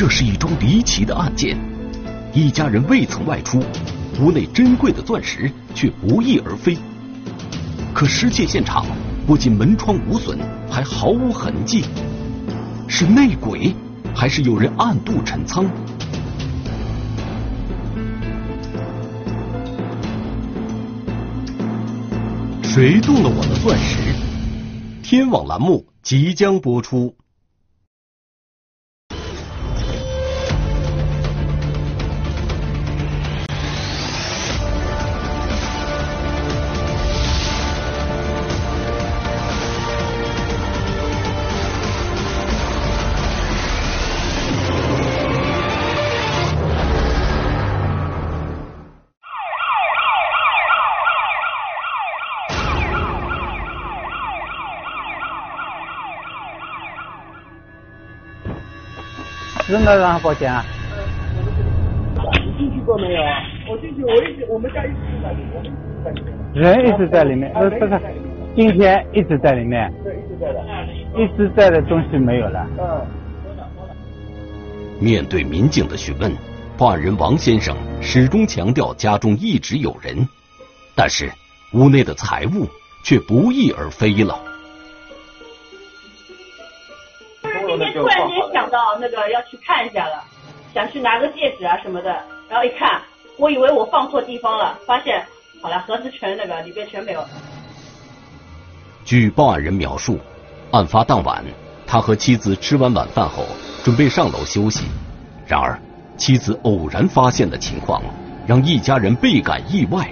这是一桩离奇的案件，一家人未曾外出，屋内珍贵的钻石却不翼而飞。可失窃现场不仅门窗无损，还毫无痕迹，是内鬼，还是有人暗度陈仓？谁动了我的钻石？天网栏目即将播出。人来让他保险啊？你进去过没有啊？我进去，我一直我们家一直在里面，我们一直在里面。人一直在里面，呃，不是，今天一直在里面。对，一直在的。一直在的东西没有了。嗯。面对民警的询问，报案人王先生始终强调家中一直有人，但是屋内的财物却不翼而飞了。那个要去看一下了，想去拿个戒指啊什么的，然后一看，我以为我放错地方了，发现好了，盒子全那个里边全没有。据报案人描述，案发当晚，他和妻子吃完晚饭后，准备上楼休息。然而，妻子偶然发现的情况，让一家人倍感意外。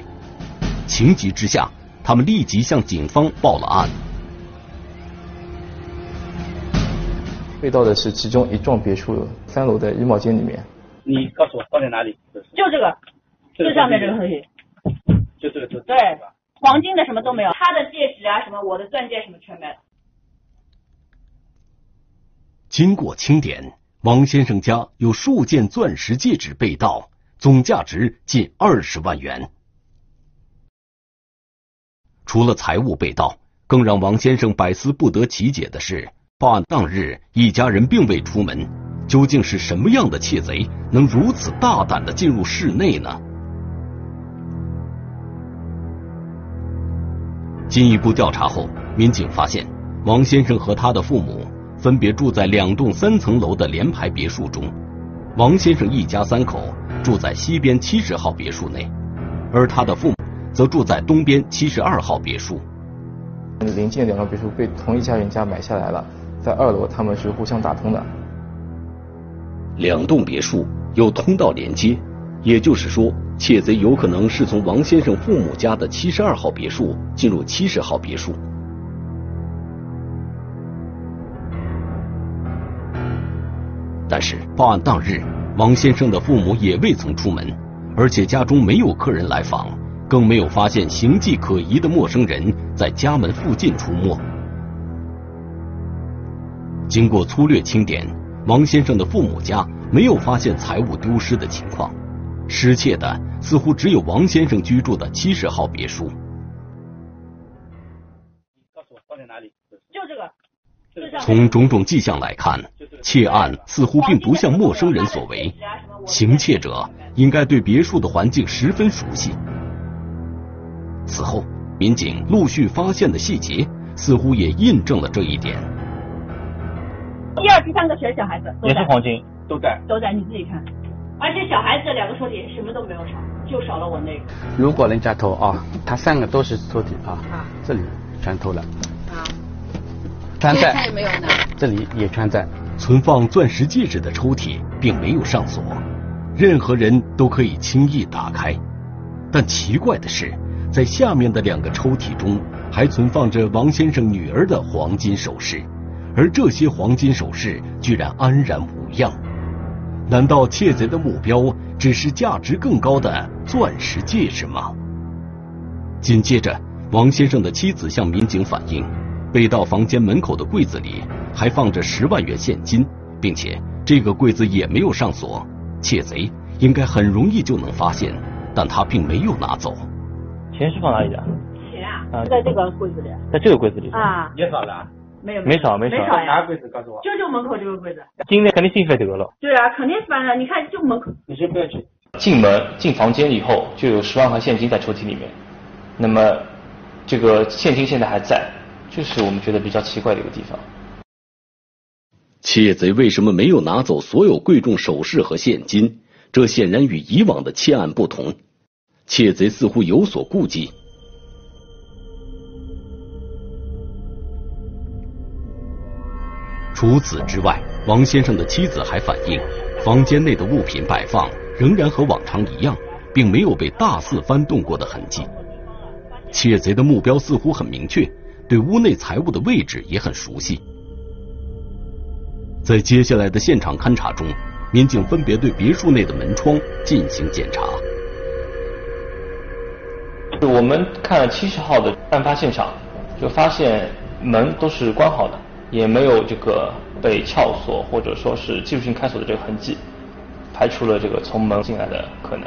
情急之下，他们立即向警方报了案。被盗的是其中一幢别墅三楼的衣帽间里面。你告诉我放在哪里？就这个，就上面这个东西。就这个，就对，黄金的什么都没有，他的戒指啊什么，我的钻戒什么全没了。经过清点，王先生家有数件钻石戒指被盗，总价值近二十万元。除了财物被盗，更让王先生百思不得其解的是。报案当日，一家人并未出门，究竟是什么样的窃贼能如此大胆的进入室内呢？进一步调查后，民警发现，王先生和他的父母分别住在两栋三层楼的联排别墅中，王先生一家三口住在西边七十号别墅内，而他的父母则住在东边七十二号别墅。临近两个别墅被同一家人家买下来了。在二楼，他们是互相打通的。两栋别墅有通道连接，也就是说，窃贼有可能是从王先生父母家的七十二号别墅进入七十号别墅。但是报案当日，王先生的父母也未曾出门，而且家中没有客人来访，更没有发现形迹可疑的陌生人在家门附近出没。经过粗略清点，王先生的父母家没有发现财物丢失的情况，失窃的似乎只有王先生居住的七十号别墅。告诉我放在哪里？就这个。从种种迹象来看，窃案似乎并不像陌生人所为，行窃者应该对别墅的环境十分熟悉。此后，民警陆续发现的细节似乎也印证了这一点。第二、第三个全是小孩子，也是黄金，都在，都在，你自己看。而且小孩子两个抽屉什么都没有少，就少了我那个。如果人家偷啊，他三个都是抽屉啊，这里全偷了。啊。穿在。没有呢。这里也全在。存放钻石戒指的抽屉并没有上锁，任何人都可以轻易打开。但奇怪的是，在下面的两个抽屉中还存放着王先生女儿的黄金首饰。而这些黄金首饰居然安然无恙，难道窃贼的目标只是价值更高的钻石戒指吗？紧接着，王先生的妻子向民警反映，被盗房间门口的柜子里还放着十万元现金，并且这个柜子也没有上锁，窃贼应该很容易就能发现，但他并没有拿走。钱是放哪里的？钱啊，在这个柜子里。在这个柜子里啊？也少了。没有，没少没少。没少哪个柜子告诉我？就就门口这个柜子。今天肯定兴奋得了。对啊，肯定是翻了。你看，就门口。你先不要去。进门进房间以后，就有十万块现金在抽屉里面。那么，这个现金现在还在，这是我们觉得比较奇怪的一个地方。窃贼为什么没有拿走所有贵重首饰和现金？这显然与以往的窃案不同。窃贼似乎有所顾忌。除此之外，王先生的妻子还反映，房间内的物品摆放仍然和往常一样，并没有被大肆翻动过的痕迹。窃贼的目标似乎很明确，对屋内财物的位置也很熟悉。在接下来的现场勘查中，民警分别对别墅内的门窗进行检查。我们看了七十号的案发现场，就发现门都是关好的。也没有这个被撬锁或者说是技术性开锁的这个痕迹，排除了这个从门进来的可能。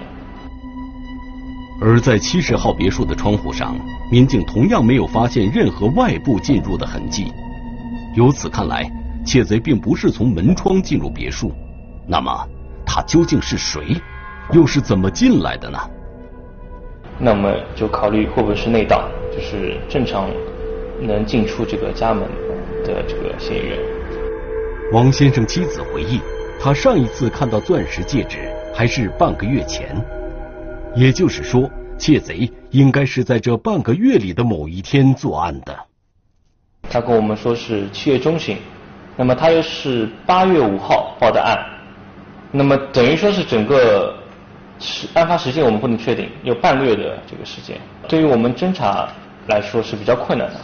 而在七十号别墅的窗户上，民警同样没有发现任何外部进入的痕迹。由此看来，窃贼并不是从门窗进入别墅。那么，他究竟是谁？又是怎么进来的呢？那么就考虑会不会是内盗，就是正常能进出这个家门。的这个嫌疑人，王先生妻子回忆，他上一次看到钻石戒指还是半个月前，也就是说，窃贼应该是在这半个月里的某一天作案的。他跟我们说是七月中旬，那么他又是八月五号报的案，那么等于说是整个时案发时间我们不能确定，有半个月的这个时间，对于我们侦查来说是比较困难的。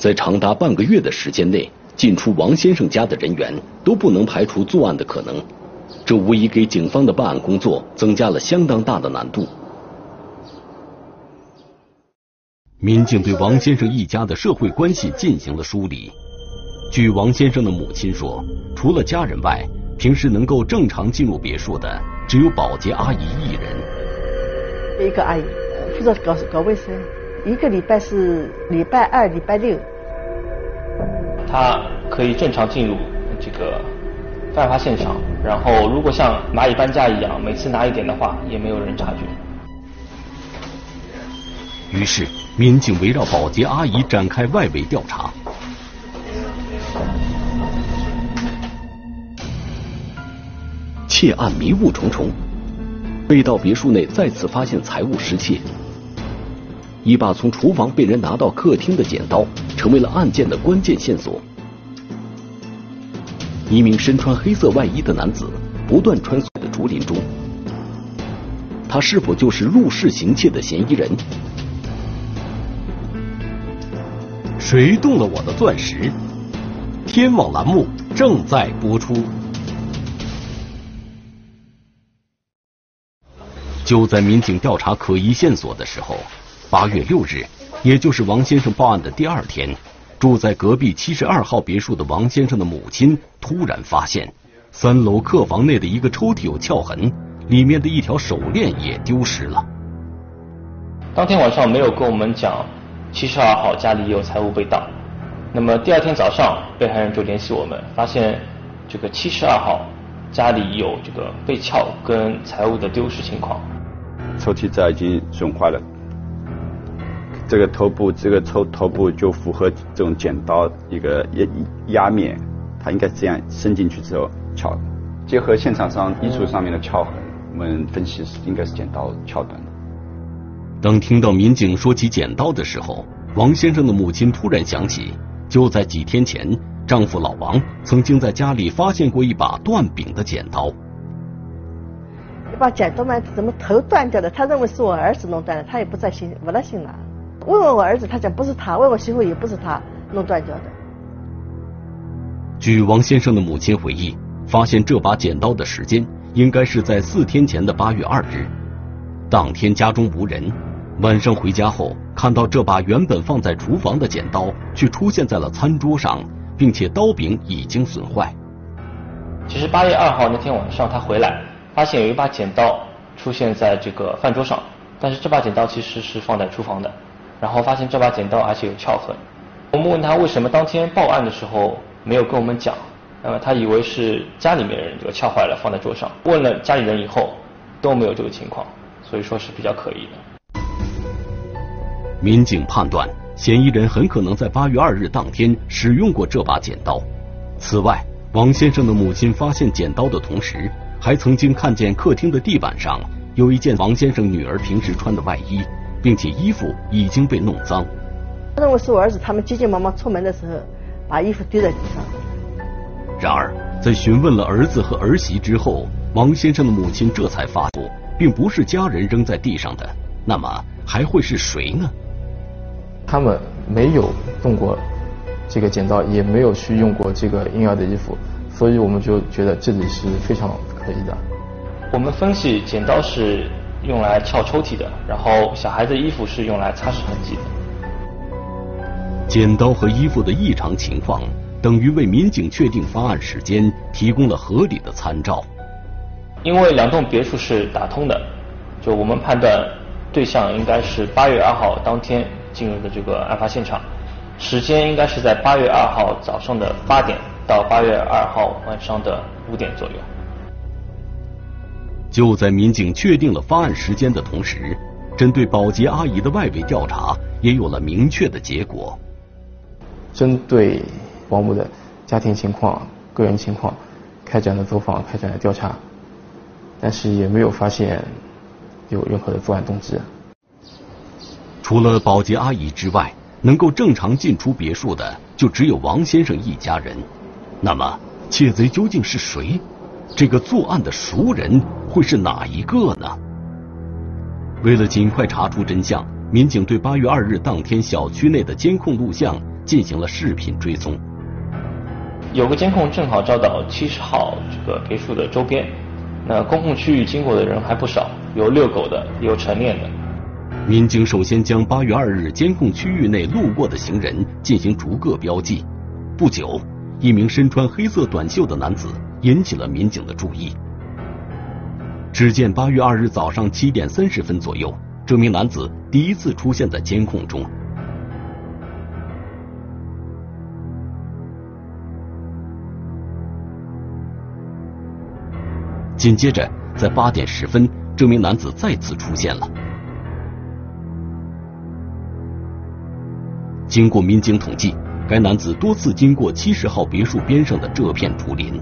在长达半个月的时间内，进出王先生家的人员都不能排除作案的可能，这无疑给警方的办案工作增加了相当大的难度。民警对王先生一家的社会关系进行了梳理。据王先生的母亲说，除了家人外，平时能够正常进入别墅的只有保洁阿姨一人。一个阿姨负责搞搞卫生。一个礼拜是礼拜二、礼拜六。他可以正常进入这个案发现场，然后如果像蚂蚁搬家一样，每次拿一点的话，也没有人察觉。于是，民警围绕保洁阿姨展开外围调查。窃案迷雾重重，被盗别墅内再次发现财物失窃。一把从厨房被人拿到客厅的剪刀，成为了案件的关键线索。一名身穿黑色外衣的男子不断穿梭在竹林中，他是否就是入室行窃的嫌疑人？谁动了我的钻石？天网栏目正在播出。就在民警调查可疑线索的时候。八月六日，也就是王先生报案的第二天，住在隔壁七十二号别墅的王先生的母亲突然发现，三楼客房内的一个抽屉有撬痕，里面的一条手链也丢失了。当天晚上没有跟我们讲七十二号家里有财物被盗，那么第二天早上被害人就联系我们，发现这个七十二号家里有这个被撬跟财物的丢失情况。抽屉在已经损坏了。这个头部，这个头头部就符合这种剪刀一个压压面，它应该这样伸进去之后撬。结合现场上衣橱上面的撬痕，我们分析是应该是剪刀撬断的。当听到民警说起剪刀的时候，王先生的母亲突然想起，就在几天前，丈夫老王曾经在家里发现过一把断柄的剪刀。一把剪刀嘛，怎么头断掉了？他认为是我儿子弄断的，他也不在心，不在心了。问问我儿子，他讲不是他；问我媳妇，也不是他弄断掉的。据王先生的母亲回忆，发现这把剪刀的时间应该是在四天前的八月二日。当天家中无人，晚上回家后看到这把原本放在厨房的剪刀，却出现在了餐桌上，并且刀柄已经损坏。其实八月二号那天晚上，他回来发现有一把剪刀出现在这个饭桌上，但是这把剪刀其实是放在厨房的。然后发现这把剪刀而且有撬痕。我们问他为什么当天报案的时候没有跟我们讲，那么他以为是家里面人这个撬坏了放在桌上。问了家里人以后都没有这个情况，所以说是比较可疑的。民警判断，嫌疑人很可能在八月二日当天使用过这把剪刀。此外，王先生的母亲发现剪刀的同时，还曾经看见客厅的地板上有一件王先生女儿平时穿的外衣，并且衣服已经被弄脏。认为是我儿子他们急急忙忙出门的时候把衣服丢在地上。然而，在询问了儿子和儿媳之后，王先生的母亲这才发现，并不是家人扔在地上的，那么还会是谁呢？他们没有动过这个剪刀，也没有去用过这个婴儿的衣服，所以我们就觉得这里是非常可疑的。我们分析，剪刀是用来撬抽屉的，然后小孩子衣服是用来擦拭痕迹的。剪刀和衣服的异常情况，等于为民警确定发案时间提供了合理的参照。因为两栋别墅是打通的，就我们判断对象应该是八月二号当天进入的这个案发现场，时间应该是在八月二号早上的八点到八月二号晚上的五点左右。就在民警确定了发案时间的同时，针对保洁阿姨的外围调查也有了明确的结果。针对保姆的家庭情况、个人情况，开展了走访，开展了调查，但是也没有发现有任何的作案动机。除了保洁阿姨之外，能够正常进出别墅的就只有王先生一家人。那么，窃贼究竟是谁？这个作案的熟人会是哪一个呢？为了尽快查出真相，民警对八月二日当天小区内的监控录像。进行了视频追踪，有个监控正好照到七十号这个别墅的周边，那公共区域经过的人还不少，有遛狗的，有晨练的。民警首先将八月二日监控区域内路过的行人进行逐个标记。不久，一名身穿黑色短袖的男子引起了民警的注意。只见八月二日早上七点三十分左右，这名男子第一次出现在监控中。紧接着，在八点十分，这名男子再次出现了。经过民警统计，该男子多次经过七十号别墅边上的这片竹林。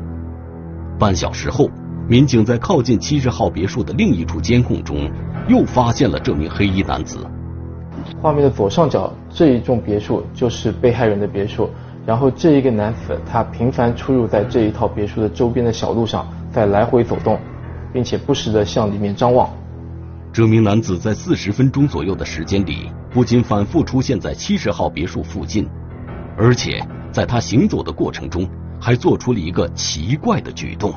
半小时后，民警在靠近七十号别墅的另一处监控中，又发现了这名黑衣男子。画面的左上角这一栋别墅就是被害人的别墅，然后这一个男子他频繁出入在这一套别墅的周边的小路上。在来回走动，并且不时的向里面张望。这名男子在四十分钟左右的时间里，不仅反复出现在七十号别墅附近，而且在他行走的过程中，还做出了一个奇怪的举动。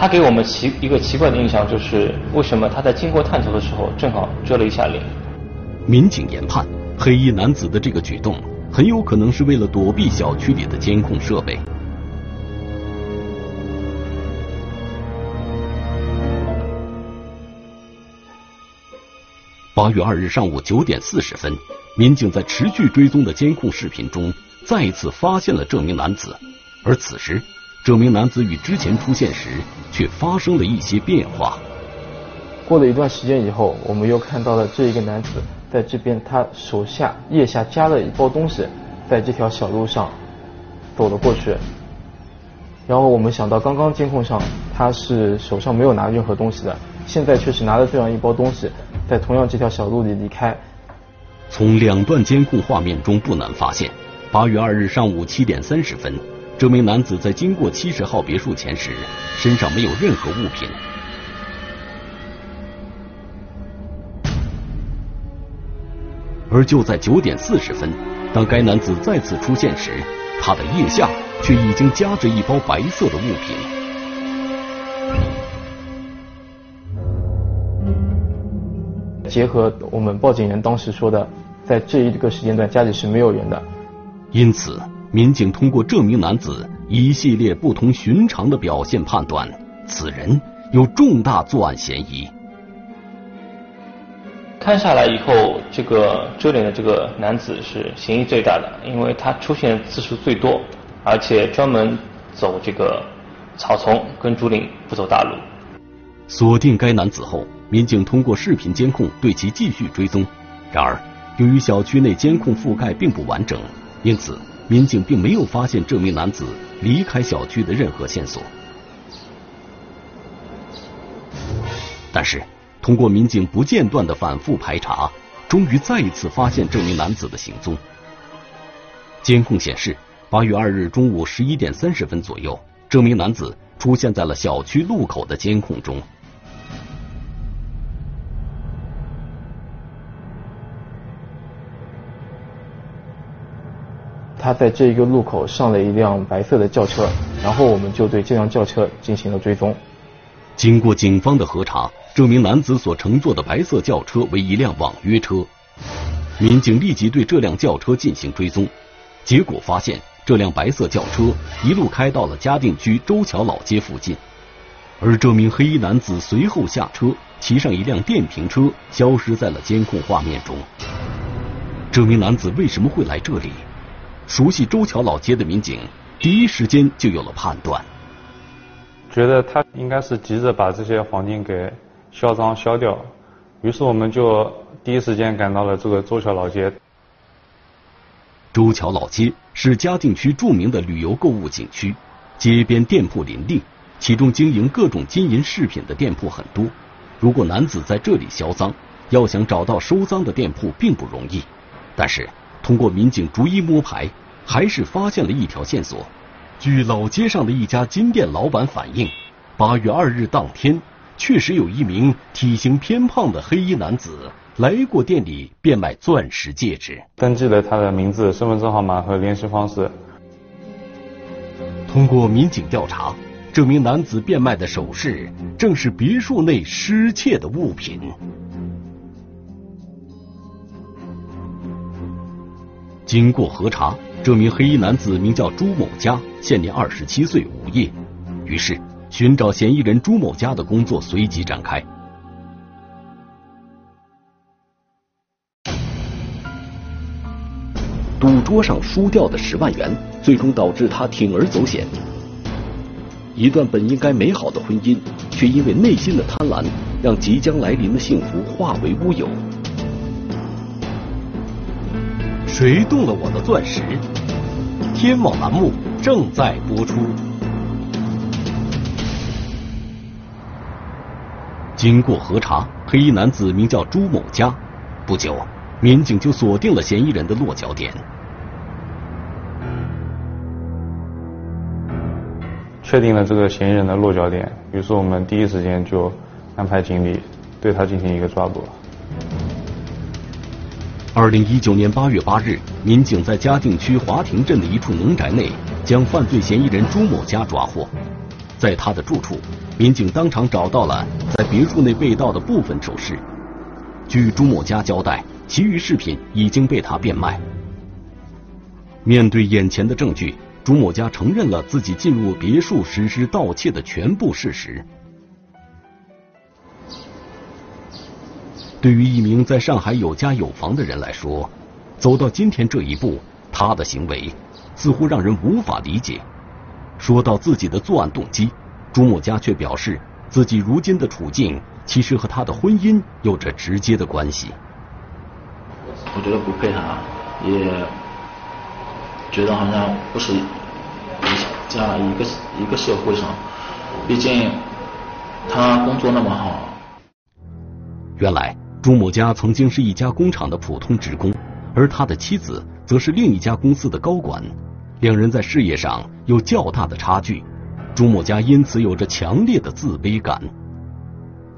他给我们奇一个奇怪的印象，就是为什么他在经过探头的时候，正好遮了一下脸。民警研判，黑衣男子的这个举动很有可能是为了躲避小区里的监控设备。八月二日上午九点四十分，民警在持续追踪的监控视频中，再次发现了这名男子，而此时。这名男子与之前出现时却发生了一些变化。过了一段时间以后，我们又看到了这一个男子在这边，他手下腋下夹了一包东西，在这条小路上走了过去。然后我们想到，刚刚监控上他是手上没有拿任何东西的，现在却是拿了这样一包东西，在同样这条小路里离开。从两段监控画面中不难发现，八月二日上午七点三十分。这名男子在经过七十号别墅前时，身上没有任何物品。而就在九点四十分，当该男子再次出现时，他的腋下却已经夹着一包白色的物品。结合我们报警人当时说的，在这一个时间段家里是没有人的，因此。民警通过这名男子一系列不同寻常的表现判断，此人有重大作案嫌疑。看下来以后，这个遮脸的这个男子是嫌疑最大的，因为他出现次数最多，而且专门走这个草丛跟竹林，不走大路。锁定该男子后，民警通过视频监控对其继续追踪。然而，由于小区内监控覆盖并不完整，因此民警并没有发现这名男子离开小区的任何线索。但是，通过民警不间断的反复排查，终于再一次发现这名男子的行踪。监控显示，八月二日中午十一点三十分左右，这名男子出现在了小区路口的监控中。他在这一个路口上了一辆白色的轿车，然后我们就对这辆轿车进行了追踪。经过警方的核查，这名男子所乘坐的白色轿车为一辆网约车。民警立即对这辆轿车进行追踪，结果发现这辆白色轿车一路开到了嘉定区周桥老街附近，而这名黑衣男子随后下车，骑上一辆电瓶车，消失在了监控画面中。这名男子为什么会来这里？熟悉周桥老街的民警第一时间就有了判断。觉得他应该是急着把这些黄金给销赃销掉，于是我们就第一时间赶到了这个周桥老街。周桥老街是嘉定区著名的旅游购物景区，街边店铺林立，其中经营各种金银饰品的店铺很多。如果男子在这里销赃，要想找到收赃的店铺并不容易。但是通过民警逐一摸排，还是发现了一条线索。据老街上的一家金店老板反映，八月二日当天，确实有一名体型偏胖的黑衣男子来过店里变卖钻石戒指，登记了他的名字、身份证号码和联系方式。通过民警调查，这名男子变卖的首饰正是别墅内失窃的物品。经过核查。这名黑衣男子名叫朱某佳，现年二十七岁，无业。于是，寻找嫌疑人朱某佳的工作随即展开。赌桌上输掉的十万元，最终导致他铤而走险。一段本应该美好的婚姻，却因为内心的贪婪，让即将来临的幸福化为乌有。谁动了我的钻石？天网栏目正在播出。经过核查，黑衣男子名叫朱某佳。不久，民警就锁定了嫌疑人的落脚点。确定了这个嫌疑人的落脚点，于是我们第一时间就安排警力对他进行一个抓捕。二零一九年八月八日，民警在嘉定区华亭镇的一处农宅内，将犯罪嫌疑人朱某佳抓获。在他的住处，民警当场找到了在别墅内被盗的部分首饰。据朱某佳交代，其余饰品已经被他变卖。面对眼前的证据，朱某佳承认了自己进入别墅实施盗窃的全部事实。对于一名在上海有家有房的人来说，走到今天这一步，他的行为似乎让人无法理解。说到自己的作案动机，朱某佳却表示，自己如今的处境其实和他的婚姻有着直接的关系。我觉得不配他，也觉得好像不是这样一个一个社会上，毕竟他工作那么好。原来。朱某家曾经是一家工厂的普通职工，而他的妻子则是另一家公司的高管，两人在事业上有较大的差距，朱某家因此有着强烈的自卑感。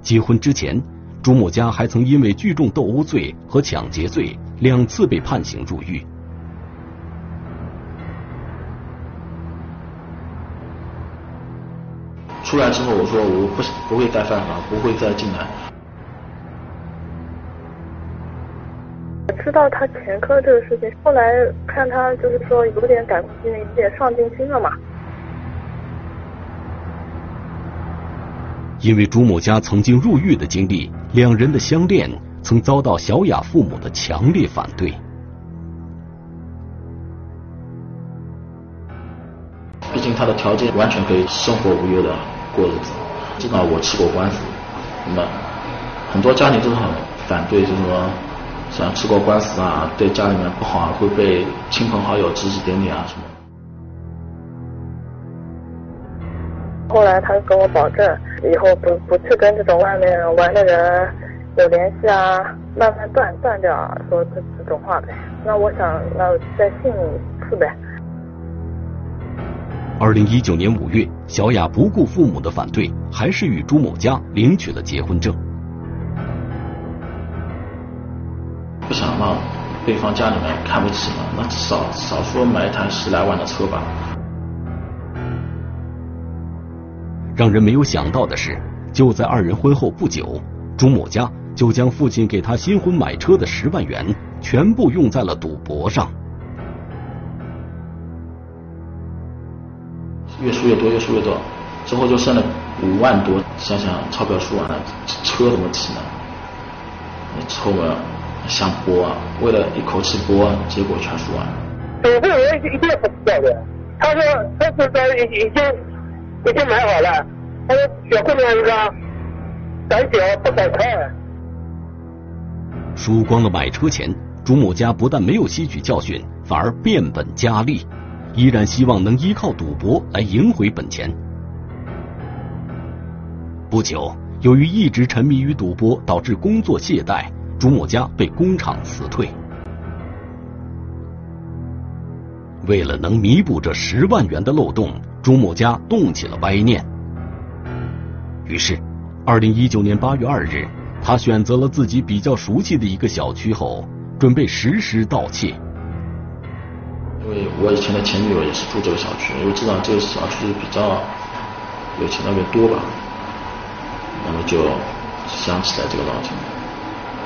结婚之前，朱某家还曾因为聚众斗殴罪和抢劫罪两次被判刑入狱。出来之后，我说我不不会再犯法，不会再进来。知道他前科这个事情，后来看他就是说有点改过，有点上进心了嘛。因为朱某家曾经入狱的经历，两人的相恋曾遭到小雅父母的强烈反对。毕竟他的条件完全可以生活无忧的过日子，至少我吃过官司，那么很多家庭都很反对，就是说像吃过官司啊，对家里面不好啊，会被亲朋好友指指点点啊什么。后来他跟我保证，以后不不去跟这种外面玩的人有联系啊，慢慢断断掉，说这这种话呗。那我想，那再信一次呗。二零一九年五月，小雅不顾父母的反对，还是与朱某家领取了结婚证。让对方家里面看不起嘛，那少少说买一台十来万的车吧。让人没有想到的是，就在二人婚后不久，朱某家就将父亲给他新婚买车的十万元全部用在了赌博上。越输越多，越输越多，之后就剩了五万多。想想钞票输完了，车怎么提呢？凑了想博，为了一口气博，结果全输完了。赌博我一定不知道的，他说他是说已已经。已经买好了，他说小姑娘一个胆小不敢看。输光了买车钱，朱某家不但没有吸取教训，反而变本加厉，依然希望能依靠赌博来赢回本钱。不久，由于一直沉迷于赌博，导致工作懈怠，朱某家被工厂辞退。为了能弥补这十万元的漏洞。朱某家动起了歪念，于是，二零一九年八月二日，他选择了自己比较熟悉的一个小区后，准备实施盗窃。因为我以前的前女友也是住这个小区，因为知道这个小区比较有钱那边多吧，那么就想起来这个老情，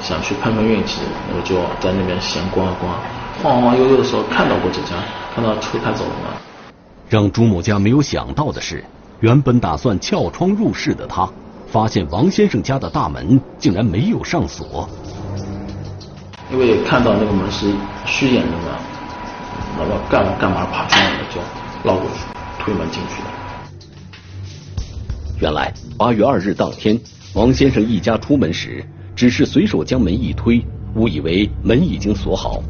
想去碰碰运气，我就在那边闲逛逛，晃晃悠悠的时候看到过这家，看到车开走了嘛。让朱某家没有想到的是，原本打算撬窗入室的他，发现王先生家的大门竟然没有上锁。因为看到那个门是虚掩着的，那么干干嘛爬窗了就绕过去推门进去了。原来八月二日当天，王先生一家出门时，只是随手将门一推，误以为门已经锁好。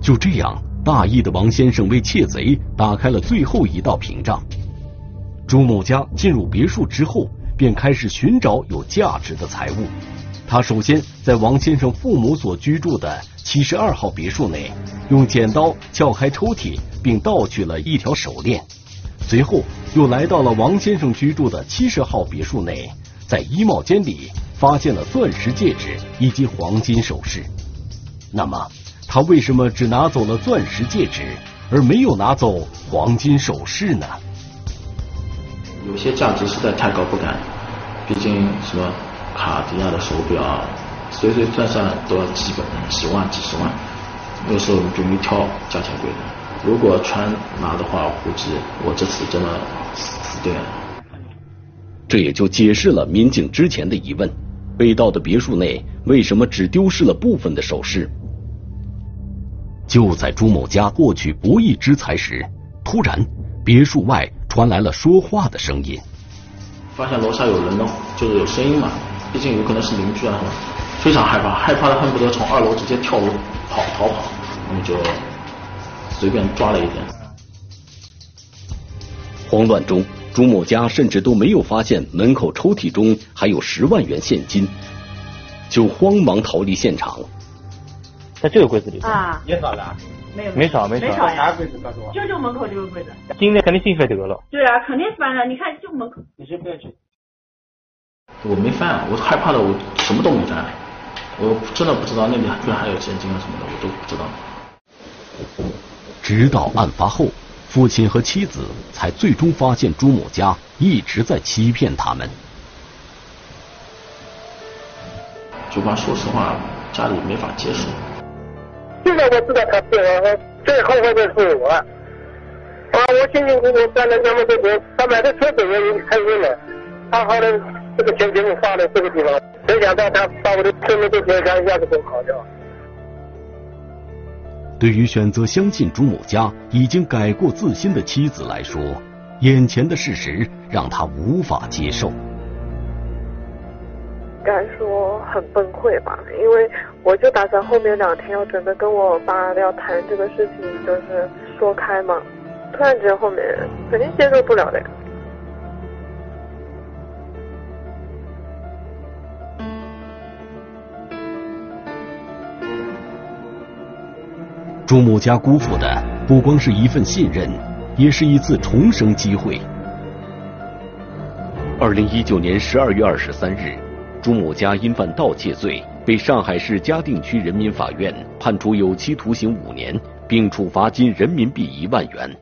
就这样。大意的王先生为窃贼打开了最后一道屏障。朱某家进入别墅之后，便开始寻找有价值的财物。他首先在王先生父母所居住的七十二号别墅内，用剪刀撬开抽屉，并盗取了一条手链。随后又来到了王先生居住的七十号别墅内，在衣帽间里发现了钻石戒指以及黄金首饰。那么？他为什么只拿走了钻石戒指，而没有拿走黄金首饰呢？有些价值实在太高不敢，毕竟什么卡地亚的手表，随随算算都要几本、几万、几十万，那时候就没挑价钱贵的。如果全拿的话，估计我这次真的死定了。这也就解释了民警之前的疑问：被盗的别墅内为什么只丢失了部分的首饰？就在朱某家获取不义之财时，突然别墅外传来了说话的声音。发现楼下有人呢，就是有声音嘛，毕竟有可能是邻居啊，非常害怕，害怕的恨不得从二楼直接跳楼跑逃跑，我们就随便抓了一点。慌乱中，朱某家甚至都没有发现门口抽屉中还有十万元现金，就慌忙逃离现场。在这个柜子里啊，也少了，没有，没少没少，啥柜子告诉我？就就门口这个柜子。今天肯定进去得了。对啊，肯定翻了。你看，就门口。你先不要去。我没翻，我害怕的，我什么都没翻，我真的不知道那里居然还有现金啊什么的，我都不知道。直到案发后，父亲和妻子才最终发现朱某家一直在欺骗他们。就怕说实话，家里没法接受。现在我知道他骗我，最后悔的是我。啊，我辛辛苦苦赚了那么多钱，他买的车子我已经开心了，他好的这个钱给我花了这个地方，没想到他把我的身份证给他一下子给我搞掉。对于选择相信朱某家已经改过自新的妻子来说，眼前的事实让他无法接受。该说很崩溃吧，因为我就打算后面两天要准备跟我爸要谈这个事情，就是说开嘛。突然间后面肯定接受不了的呀。朱某家辜负的不光是一份信任，也是一次重生机会。二零一九年十二月二十三日。朱某家因犯盗窃罪，被上海市嘉定区人民法院判处有期徒刑五年，并处罚金人民币一万元。